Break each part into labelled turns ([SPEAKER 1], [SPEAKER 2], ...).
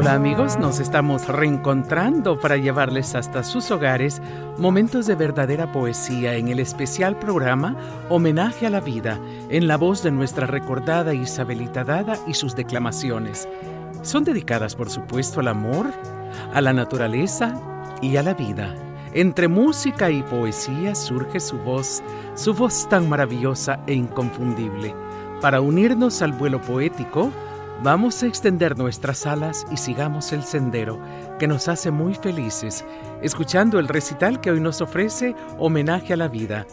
[SPEAKER 1] Hola amigos, nos estamos reencontrando para llevarles hasta sus hogares momentos de verdadera poesía en el especial programa Homenaje a la Vida, en la voz de nuestra recordada Isabelita Dada y sus declamaciones. Son dedicadas, por supuesto, al amor, a la naturaleza y a la vida. Entre música y poesía surge su voz, su voz tan maravillosa e inconfundible. Para unirnos al vuelo poético, Vamos a extender nuestras alas y sigamos el sendero que nos hace muy felices, escuchando el recital que hoy nos ofrece homenaje a la vida.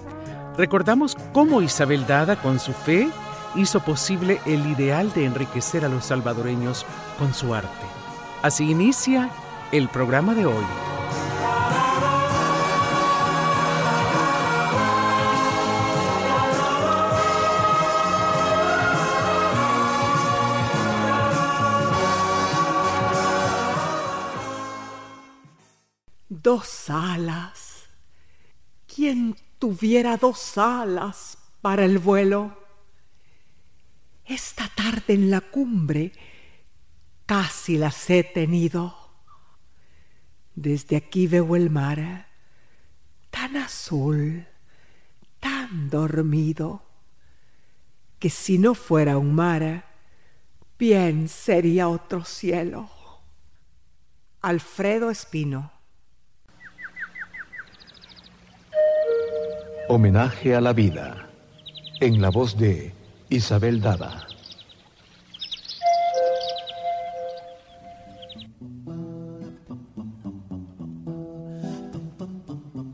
[SPEAKER 1] Recordamos cómo Isabel Dada, con su fe, hizo posible el ideal de enriquecer a los salvadoreños con su arte. Así inicia el programa de hoy.
[SPEAKER 2] Dos alas. ¿Quién tuviera dos alas para el vuelo? Esta tarde en la cumbre casi las he tenido. Desde aquí veo el mar tan azul, tan dormido, que si no fuera un mar, bien sería otro cielo. Alfredo Espino
[SPEAKER 3] Homenaje a la vida, en la voz de Isabel Dada.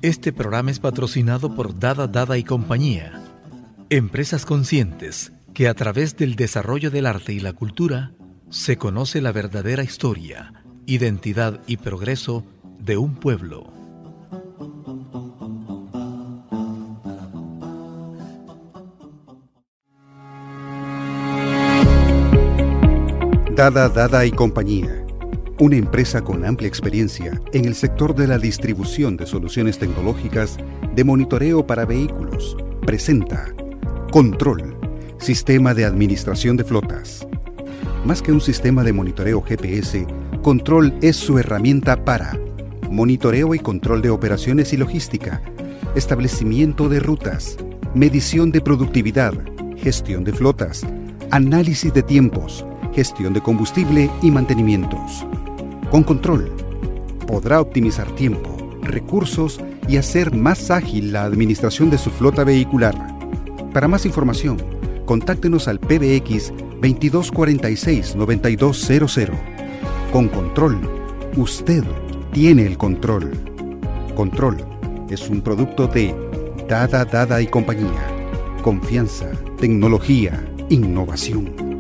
[SPEAKER 3] Este programa es patrocinado por Dada Dada y Compañía, empresas conscientes que a través del desarrollo del arte y la cultura se conoce la verdadera historia, identidad y progreso de un pueblo.
[SPEAKER 4] Dada Dada y Compañía, una empresa con amplia experiencia en el sector de la distribución de soluciones tecnológicas de monitoreo para vehículos, presenta Control, Sistema de Administración de Flotas. Más que un sistema de monitoreo GPS, Control es su herramienta para monitoreo y control de operaciones y logística, establecimiento de rutas, medición de productividad, gestión de flotas, análisis de tiempos, gestión de combustible y mantenimientos. Con control, podrá optimizar tiempo, recursos y hacer más ágil la administración de su flota vehicular. Para más información, contáctenos al PBX 2246-9200. Con control, usted tiene el control. Control es un producto de Dada Dada y compañía. Confianza, tecnología, innovación.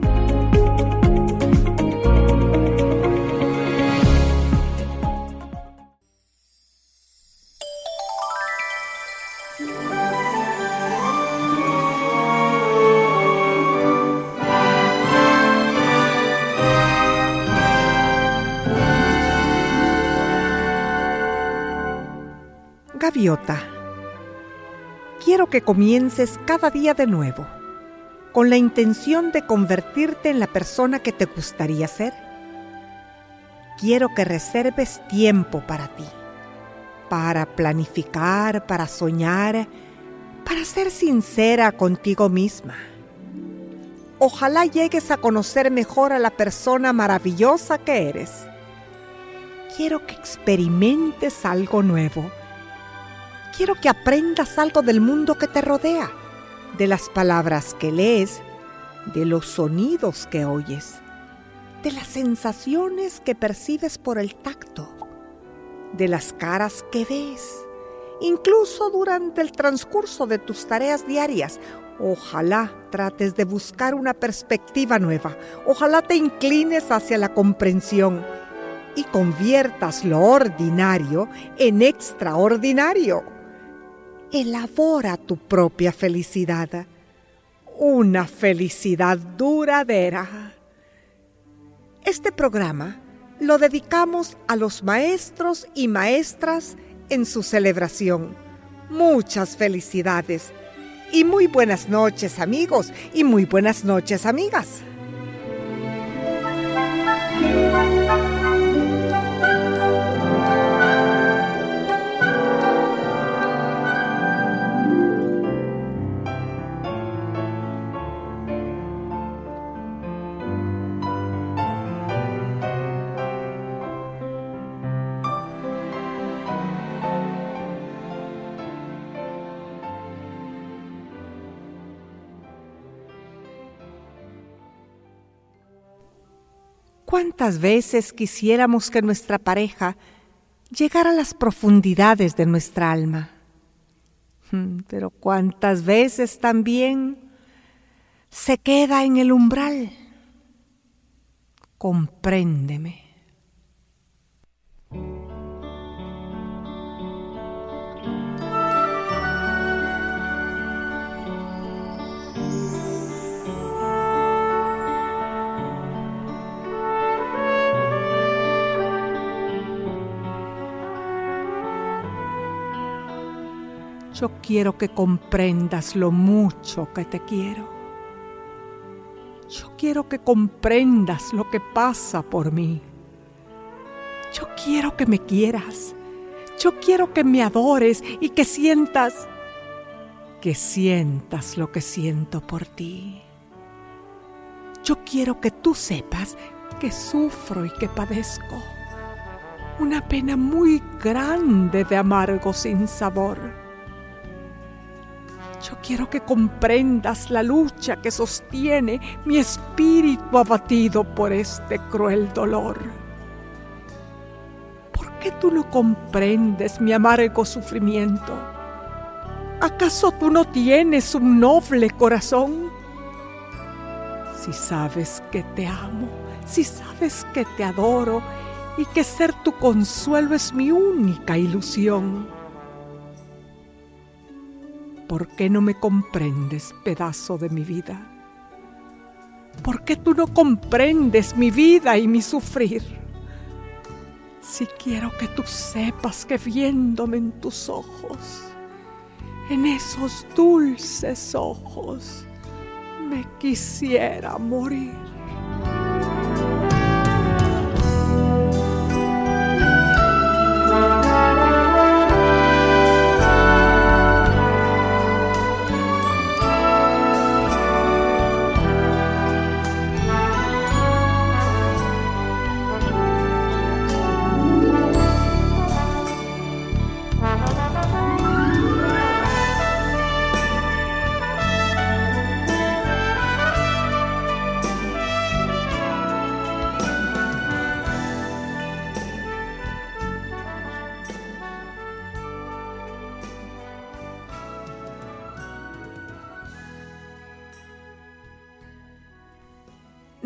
[SPEAKER 2] Quiero que comiences cada día de nuevo, con la intención de convertirte en la persona que te gustaría ser. Quiero que reserves tiempo para ti, para planificar, para soñar, para ser sincera contigo misma. Ojalá llegues a conocer mejor a la persona maravillosa que eres. Quiero que experimentes algo nuevo. Quiero que aprendas algo del mundo que te rodea, de las palabras que lees, de los sonidos que oyes, de las sensaciones que percibes por el tacto, de las caras que ves incluso durante el transcurso de tus tareas diarias. Ojalá trates de buscar una perspectiva nueva. Ojalá te inclines hacia la comprensión y conviertas lo ordinario en extraordinario. Elabora tu propia felicidad, una felicidad duradera. Este programa lo dedicamos a los maestros y maestras en su celebración. Muchas felicidades y muy buenas noches amigos y muy buenas noches amigas. ¿Cuántas veces quisiéramos que nuestra pareja llegara a las profundidades de nuestra alma? Hmm, pero cuántas veces también se queda en el umbral. Compréndeme. Yo quiero que comprendas lo mucho que te quiero. Yo quiero que comprendas lo que pasa por mí. Yo quiero que me quieras. Yo quiero que me adores y que sientas, que sientas lo que siento por ti. Yo quiero que tú sepas que sufro y que padezco una pena muy grande de amargo sin sabor yo quiero que comprendas la lucha que sostiene mi espíritu abatido por este cruel dolor. ¿Por qué tú no comprendes mi amargo sufrimiento? ¿Acaso tú no tienes un noble corazón? Si sabes que te amo, si sabes que te adoro y que ser tu consuelo es mi única ilusión ¿Por qué no me comprendes, pedazo de mi vida? ¿Por qué tú no comprendes mi vida y mi sufrir? Si quiero que tú sepas que viéndome en tus ojos, en esos dulces ojos, me quisiera morir.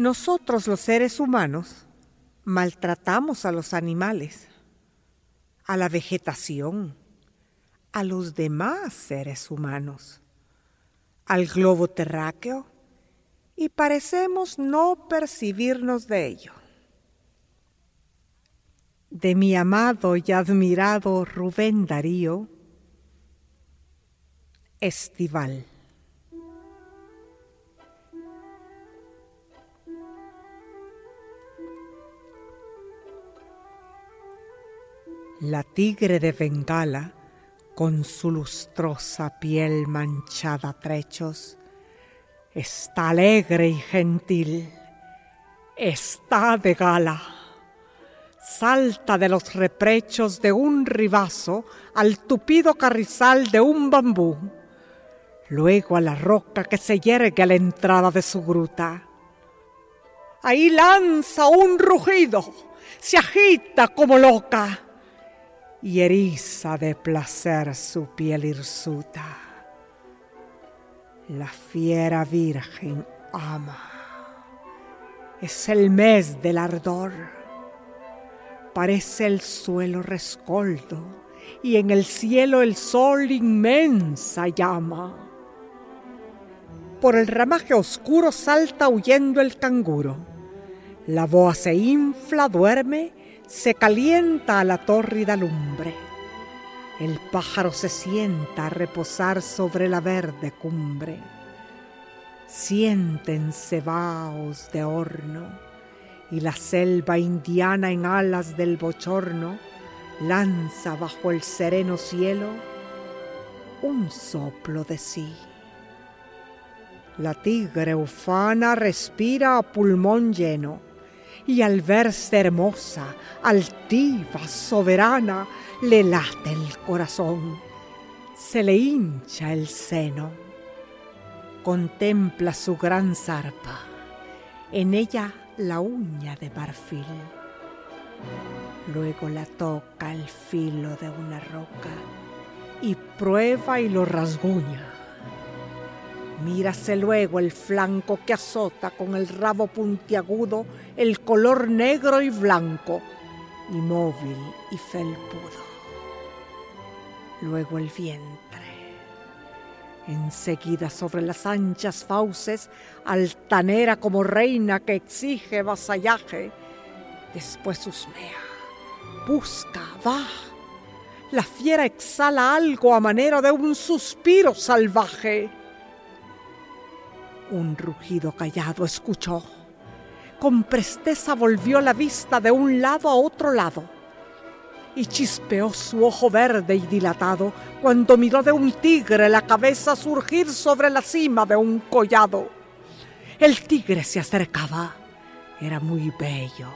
[SPEAKER 2] Nosotros los seres humanos maltratamos a los animales, a la vegetación, a los demás seres humanos, al globo terráqueo y parecemos no percibirnos de ello. De mi amado y admirado Rubén Darío, Estival. La tigre de Bengala con su lustrosa piel manchada a trechos, está alegre y gentil, está de gala, salta de los reprechos de un ribazo al tupido carrizal de un bambú, luego a la roca que se yergue a la entrada de su gruta. Ahí lanza un rugido, se agita como loca y eriza de placer su piel hirsuta. La fiera virgen ama, es el mes del ardor, parece el suelo rescoldo y en el cielo el sol inmensa llama. Por el ramaje oscuro salta huyendo el canguro. La boa se infla, duerme se calienta a la tórrida lumbre. El pájaro se sienta a reposar sobre la verde cumbre. Siéntense vaos de horno y la selva indiana en alas del bochorno lanza bajo el sereno cielo un soplo de sí. La tigre ufana respira a pulmón lleno y al verse hermosa, altiva, soberana, le late el corazón, se le hincha el seno. Contempla su gran zarpa, en ella la uña de marfil. Luego la toca el filo de una roca y prueba y lo rasguña Mírase luego el flanco que azota con el rabo puntiagudo el color negro y blanco, inmóvil y felpudo. Luego el vientre. Enseguida sobre las anchas fauces, altanera como reina que exige vasallaje. Después husmea, busca, va. La fiera exhala algo a manera de un suspiro salvaje un rugido callado escuchó. Con presteza volvió la vista de un lado a otro lado y chispeó su ojo verde y dilatado cuando miró de un tigre la cabeza surgir sobre la cima de un collado. El tigre se acercaba. Era muy bello,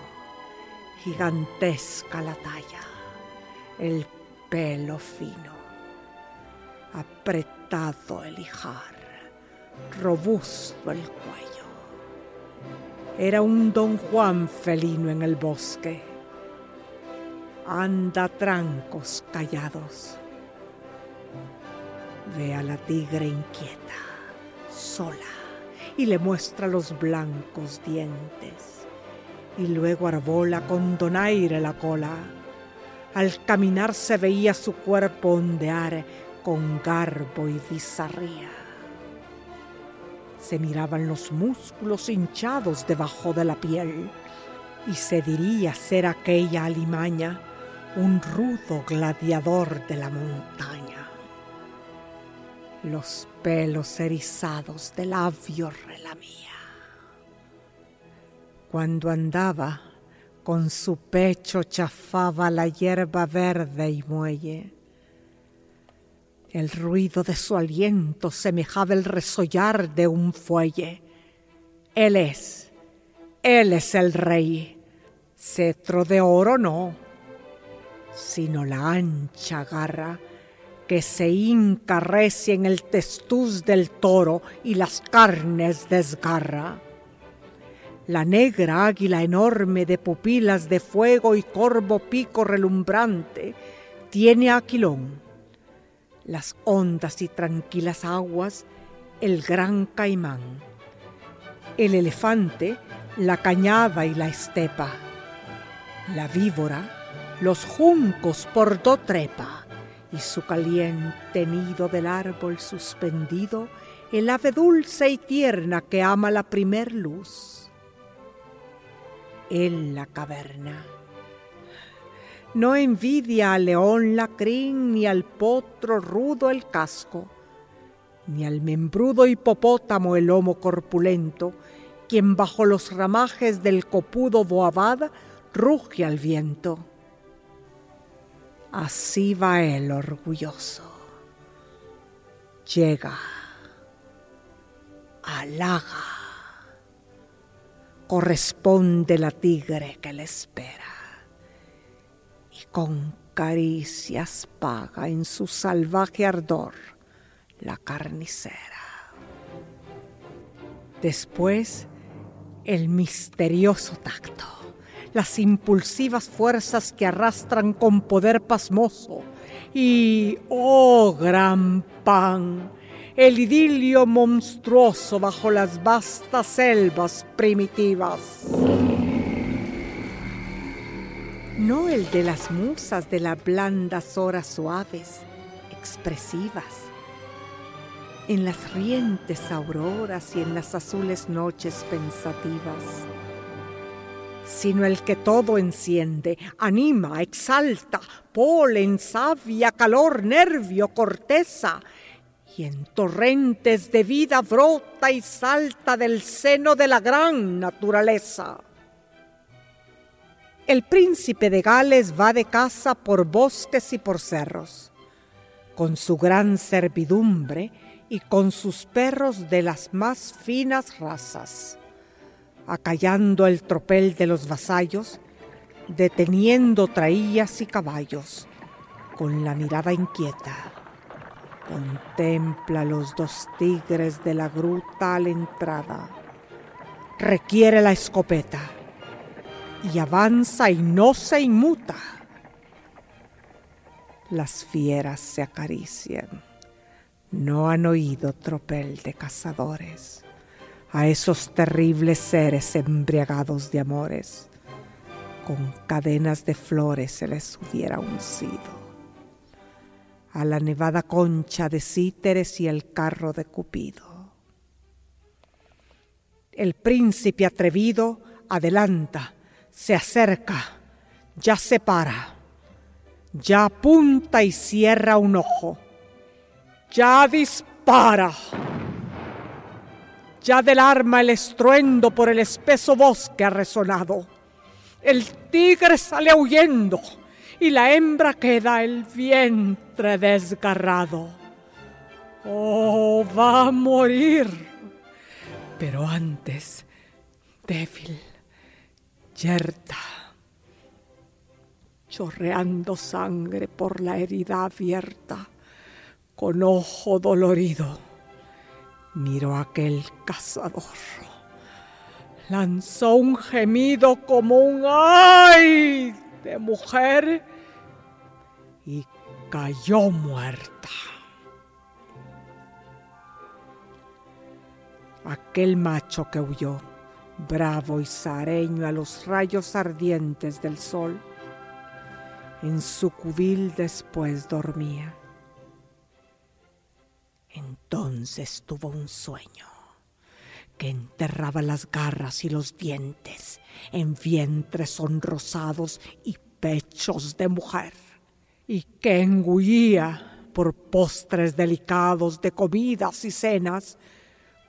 [SPEAKER 2] gigantesca la talla, el pelo fino, apretado el hijar robusto el cuello. Era un don Juan felino en el bosque. Anda trancos callados. Ve a la tigre inquieta, sola, y le muestra los blancos dientes. Y luego arbola con donaire la cola. Al caminar se veía su cuerpo ondear con garbo y bizarría se miraban los músculos hinchados debajo de la piel y se diría ser aquella alimaña un rudo gladiador de la montaña. Los pelos erizados de labios relamía. Cuando andaba, con su pecho chafaba la hierba verde y muelle el ruido de su aliento semejaba el resollar de un fuelle. Él es, él es el rey. Cetro de oro no, sino la ancha garra que se hinca recia en el testuz del toro y las carnes desgarra. La negra águila enorme de pupilas de fuego y corvo pico relumbrante tiene aquilón las hondas y tranquilas aguas, el gran caimán, el elefante, la cañada y la estepa, la víbora, los juncos por do trepa, y su caliente nido del árbol suspendido, el ave dulce y tierna que ama la primer luz. En la caverna no envidia al león la crin, ni al potro rudo el casco, ni al membrudo hipopótamo el lomo corpulento, quien bajo los ramajes del copudo boabad ruge al viento. Así va el orgulloso. Llega, halaga, corresponde la tigre que le espera con caricias paga en su salvaje ardor la carnicera. Después, el misterioso tacto las impulsivas fuerzas que arrastran con poder pasmoso. Y, oh gran pan, el idilio monstruoso bajo las vastas selvas primitivas. No el de las musas de las blandas horas suaves, expresivas. En las rientes auroras y en las azules noches pensativas sino el que todo enciende, anima, exalta, polen, savia, calor, nervio, corteza, y en torrentes de vida brota y salta del seno de la gran naturaleza. El príncipe de Gales va de caza por bosques y por cerros, con su gran servidumbre y con sus perros de las más finas razas acallando el tropel de los vasallos, deteniendo traías y caballos, con la mirada inquieta. Contempla los dos tigres de la gruta a la entrada. Requiere la escopeta y avanza y no se inmuta. Las fieras se acarician. No han oído tropel de cazadores a esos terribles seres embriagados de amores. Con cadenas de flores se les hubiera uncido. A la nevada concha de cíteres y el carro de Cupido. El príncipe atrevido adelanta, se acerca, ya se para, ya apunta y cierra un ojo, ya dispara. Ya del arma el estruendo por el espeso bosque ha resonado. El tigre sale huyendo y la hembra queda el vientre desgarrado. Oh, va a morir. Pero antes, débil, yerta, chorreando sangre por la herida abierta, con ojo dolorido miró aquel cazador. Lanzó un gemido como un ay de mujer y cayó muerta. Aquel macho que huyó, bravo y sareño a los rayos ardientes del sol, en su cubil después dormía. Entonces tuvo un sueño que enterraba las garras y los dientes en vientres sonrosados y pechos de mujer, y que engullía por postres delicados de comidas y cenas,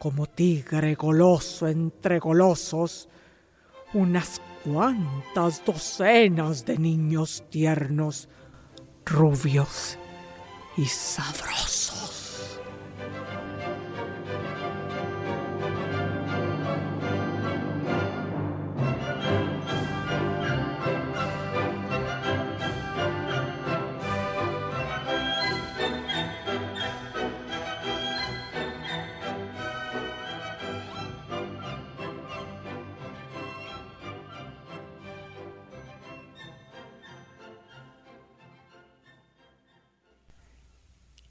[SPEAKER 2] como tigre goloso entre golosos, unas cuantas docenas de niños tiernos, rubios y sabrosos.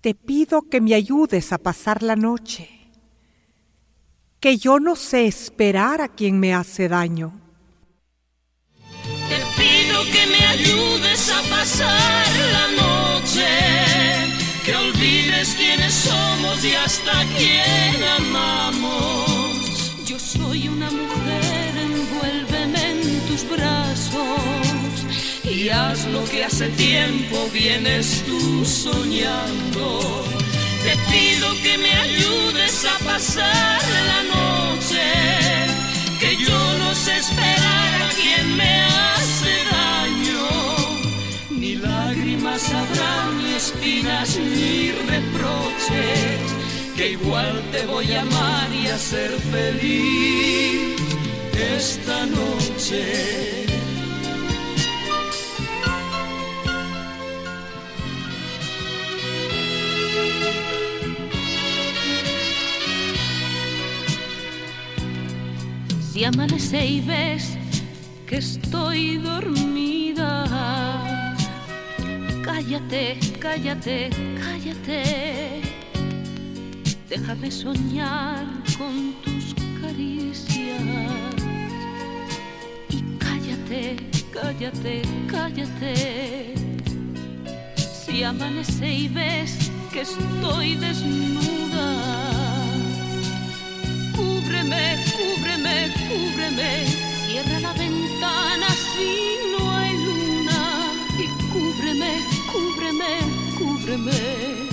[SPEAKER 2] Te pido que me ayudes a pasar la noche, que yo no sé esperar a quien me hace daño.
[SPEAKER 5] Te pido que me ayudes a pasar la noche, que olvides quiénes somos y hasta quién amamos. Yo soy una mujer, y haz lo que hace tiempo vienes tú soñando. Te pido que me ayudes a pasar la noche, que yo no sé esperar a quien me hace daño, ni lágrimas habrá ni espinas ni reproches, que igual te voy a amar y a ser feliz esta noche.
[SPEAKER 6] Si amanece y ves que estoy dormida, cállate, cállate, cállate. Déjame soñar con tus caricias. Y cállate, cállate, cállate. Si amanece y ves que estoy desnuda, Cierra la ventana si no hay luna y cúbreme, cúbreme, cúbreme.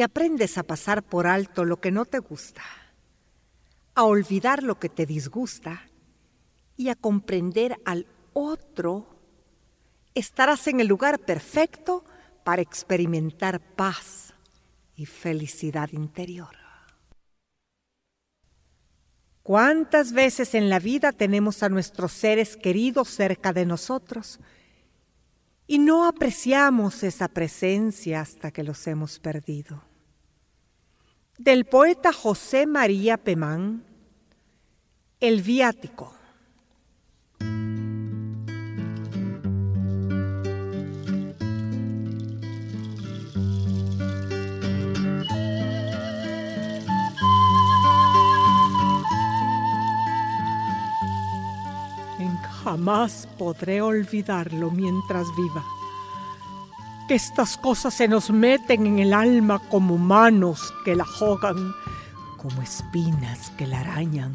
[SPEAKER 6] Si
[SPEAKER 2] aprendes a pasar por alto lo que no te gusta, a olvidar lo que te disgusta y a comprender al otro, estarás en el lugar perfecto para experimentar paz y felicidad interior. ¿Cuántas veces en la vida tenemos a nuestros seres queridos cerca de nosotros y no apreciamos esa presencia hasta que los hemos perdido? Del poeta José María Pemán, El viático. Jamás podré olvidarlo mientras viva. Que estas cosas se nos meten en el alma como manos que la jogan, como espinas que la arañan.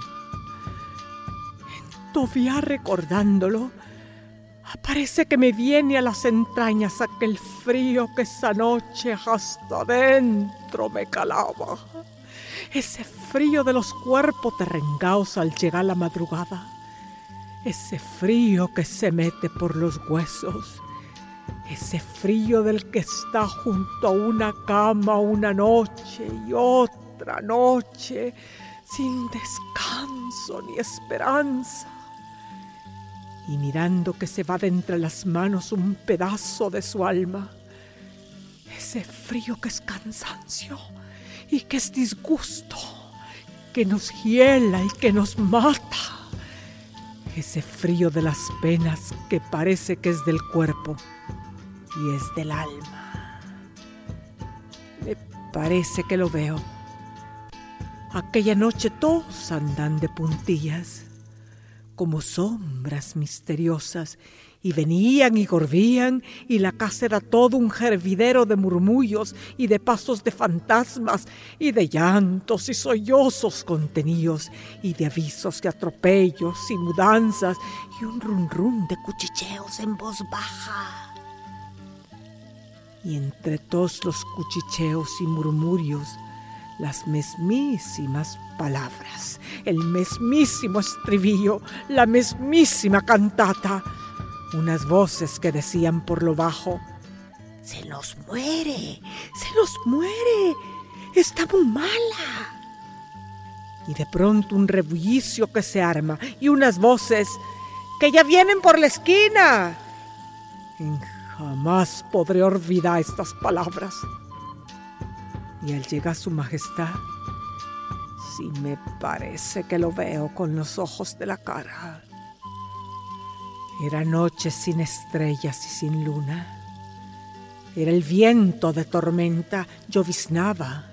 [SPEAKER 2] Todavía recordándolo, parece que me viene a las entrañas aquel frío que esa noche hasta dentro me calaba. Ese frío de los cuerpos terrengaos al llegar la madrugada. Ese frío que se mete por los huesos. Ese frío del que está junto a una cama una noche y otra noche sin descanso ni esperanza. Y mirando que se va de entre las manos un pedazo de su alma. Ese frío que es cansancio y que es disgusto, que nos hiela y que nos mata ese frío de las penas que parece que es del cuerpo y es del alma. Me parece que lo veo. Aquella noche todos andan de puntillas, como sombras misteriosas, y venían y gorvían, y la casa era todo un hervidero de murmullos y de pasos de fantasmas, y de llantos y sollozos contenidos, y de avisos y atropellos y mudanzas, y un rum de cuchicheos en voz baja. Y entre todos los cuchicheos y murmurios, las mesmísimas palabras, el mesmísimo estribillo, la mesmísima cantata, unas voces que decían por lo bajo, se nos muere, se nos muere, está muy mala. Y de pronto un rebullicio que se arma y unas voces que ya vienen por la esquina. Jamás podré olvidar estas palabras. Y al llegar su majestad, sí me parece que lo veo con los ojos de la cara. Era noche sin estrellas y sin luna. Era el viento de tormenta, lloviznaba.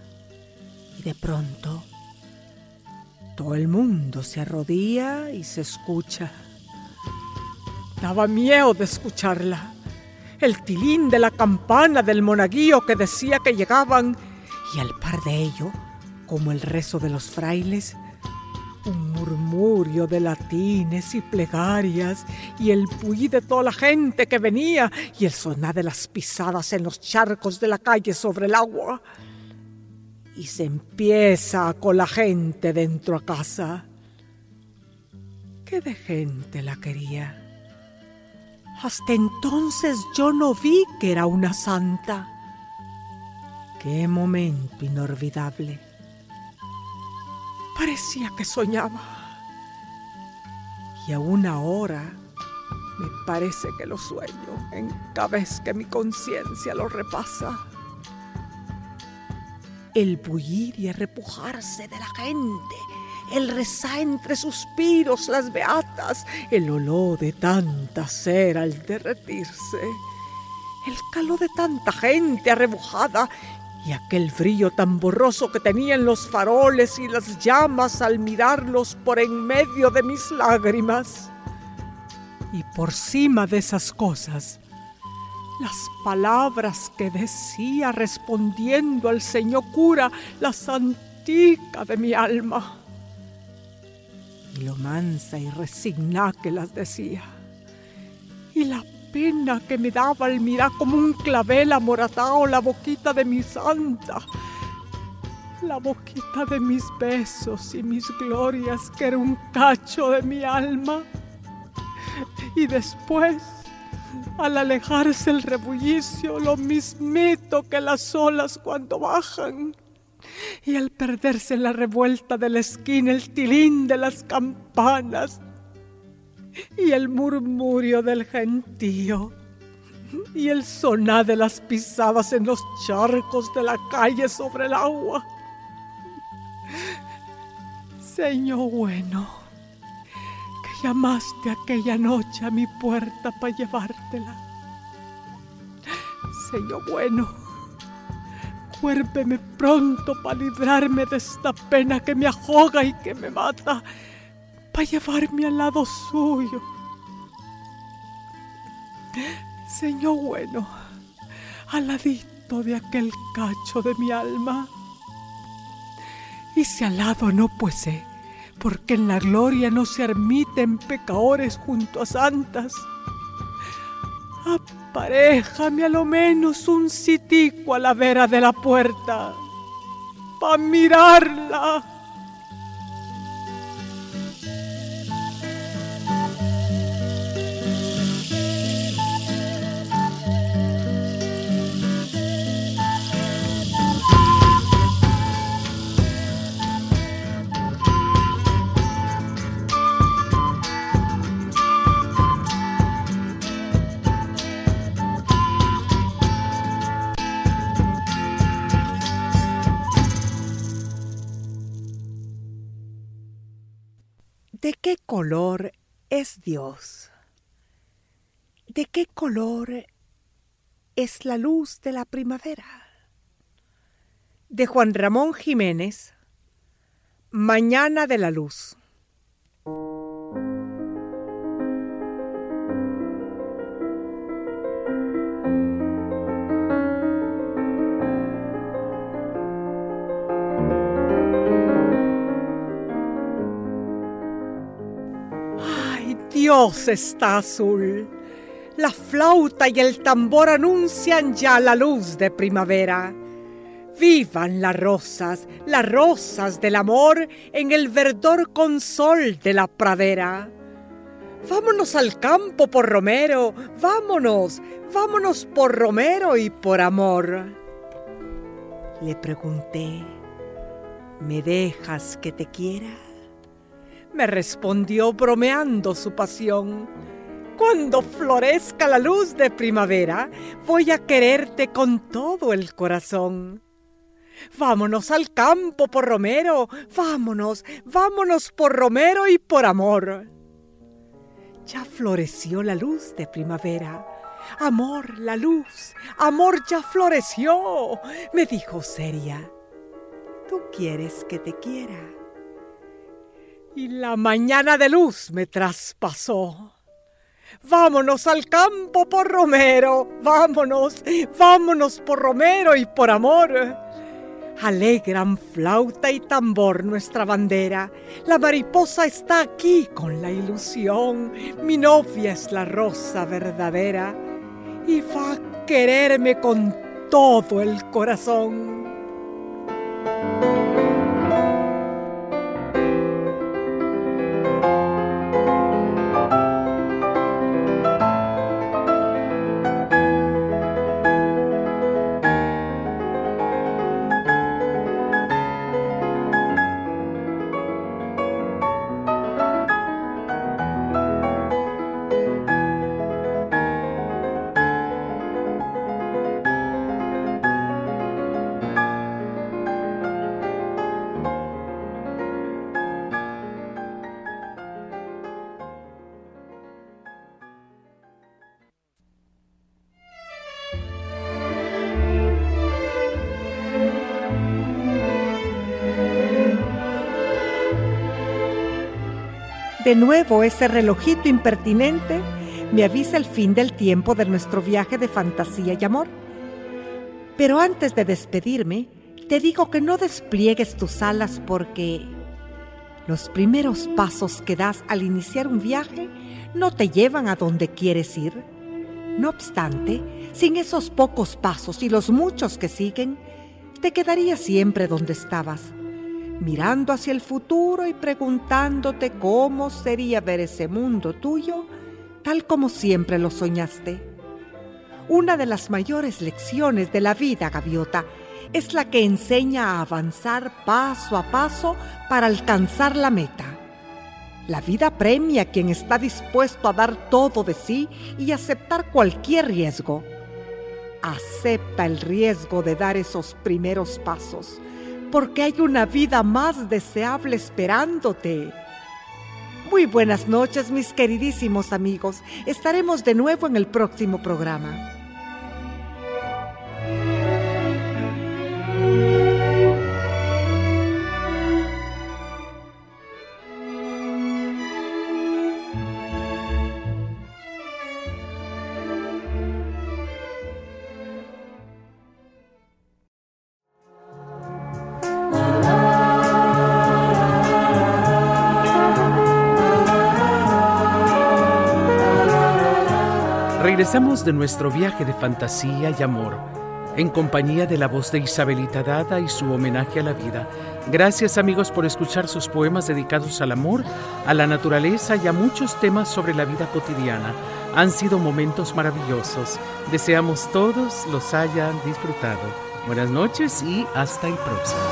[SPEAKER 2] Y de pronto, todo el mundo se arrodilla y se escucha. Daba miedo de escucharla. El tilín de la campana del monaguillo que decía que llegaban, y al par de ello, como el rezo de los frailes, un murmurio de latines y plegarias y el puí de toda la gente que venía y el sonar de las pisadas en los charcos de la calle sobre el agua. Y se empieza con la gente dentro a casa. ¿Qué de gente la quería? Hasta entonces yo no vi que era una santa. Qué momento inolvidable. Parecía que soñaba. Y aún ahora me parece que lo sueño en cada vez que mi conciencia lo repasa. El bullir y el repujarse de la gente, el rezar entre suspiros las beatas, el olor de tanta cera al derretirse, el calor de tanta gente arrebujada y aquel brillo tan borroso que tenían los faroles y las llamas al mirarlos por en medio de mis lágrimas. Y por cima de esas cosas, las palabras que decía respondiendo al señor cura, la santica de mi alma. Y lo mansa y resigna que las decía. Y la pena que me daba al mirar como un clavel amoratado la boquita de mi santa. La boquita de mis besos y mis glorias, que era un cacho de mi alma. Y después, al alejarse el rebullicio, lo mismito que las olas cuando bajan. Y al perderse en la revuelta de la esquina el tilín de las campanas y el murmurio del gentío y el sonar de las pisadas en los charcos de la calle sobre el agua. Señor bueno, que llamaste aquella noche a mi puerta para llevártela. Señor bueno, cuérpeme pronto para librarme de esta pena que me ahoga y que me mata para llevarme al lado suyo. Señor bueno, al ladito de aquel cacho de mi alma. Y si al lado no puede, porque en la gloria no se admiten pecadores junto a santas. Aparéjame a lo menos un sitico a la vera de la puerta, para mirarla. ¿De qué color es Dios? ¿De qué color es la luz de la primavera? De Juan Ramón Jiménez, Mañana de la Luz. Dios está azul! La flauta y el tambor anuncian ya la luz de primavera. Vivan las rosas, las rosas del amor en el verdor con sol de la pradera. Vámonos al campo por Romero, vámonos, vámonos por Romero y por amor. Le pregunté, ¿me dejas que te quiera? Me respondió bromeando su pasión. Cuando florezca la luz de primavera, voy a quererte con todo el corazón. Vámonos al campo por Romero, vámonos, vámonos por Romero y por amor. Ya floreció la luz de primavera, Amor, la luz, amor ya floreció, me dijo seria. Tú quieres que te quiera. Y la mañana de luz me traspasó. Vámonos al campo por Romero, vámonos, vámonos por Romero y por amor. Alegran flauta y tambor nuestra bandera. La mariposa está aquí con la ilusión. Mi novia es la rosa verdadera y va a quererme con todo el corazón. De nuevo ese relojito impertinente me avisa el fin del tiempo de nuestro viaje de fantasía y amor. Pero antes de despedirme, te digo que no despliegues tus alas porque los primeros pasos que das al iniciar un viaje no te llevan a donde quieres ir. No obstante, sin esos pocos pasos y los muchos que siguen, te quedarías siempre donde estabas mirando hacia el futuro y preguntándote cómo sería ver ese mundo tuyo tal como siempre lo soñaste. Una de las mayores lecciones de la vida, gaviota, es la que enseña a avanzar paso a paso para alcanzar la meta. La vida premia a quien está dispuesto a dar todo de sí y aceptar cualquier riesgo. Acepta el riesgo de dar esos primeros pasos porque hay una vida más deseable esperándote. Muy buenas noches, mis queridísimos amigos. Estaremos de nuevo en el próximo programa.
[SPEAKER 1] Regresamos de nuestro viaje de fantasía y amor, en compañía de la voz de Isabelita Dada y su homenaje a la vida. Gracias amigos por escuchar sus poemas dedicados al amor, a la naturaleza y a muchos temas sobre la vida cotidiana. Han sido momentos maravillosos. Deseamos todos los hayan disfrutado. Buenas noches y hasta el próximo.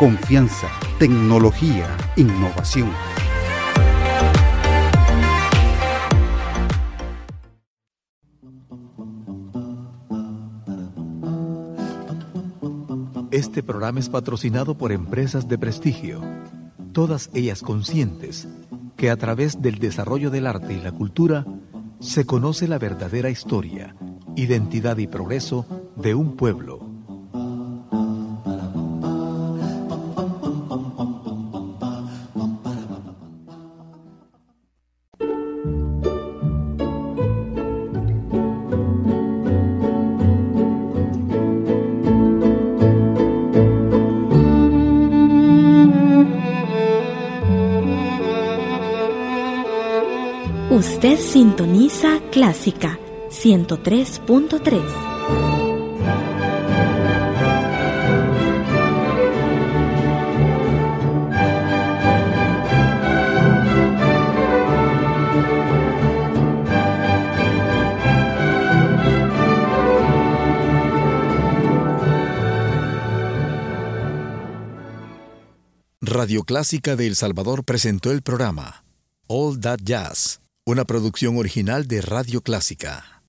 [SPEAKER 4] Confianza tecnología, innovación.
[SPEAKER 3] Este programa es patrocinado por empresas de prestigio. todas ellas conscientes que a través del desarrollo del arte y la cultura se conoce la verdadera historia, identidad y progreso de un pueblo.
[SPEAKER 7] 103.3.
[SPEAKER 3] Radio Clásica de El Salvador presentó el programa All That Jazz una producción original de Radio Clásica.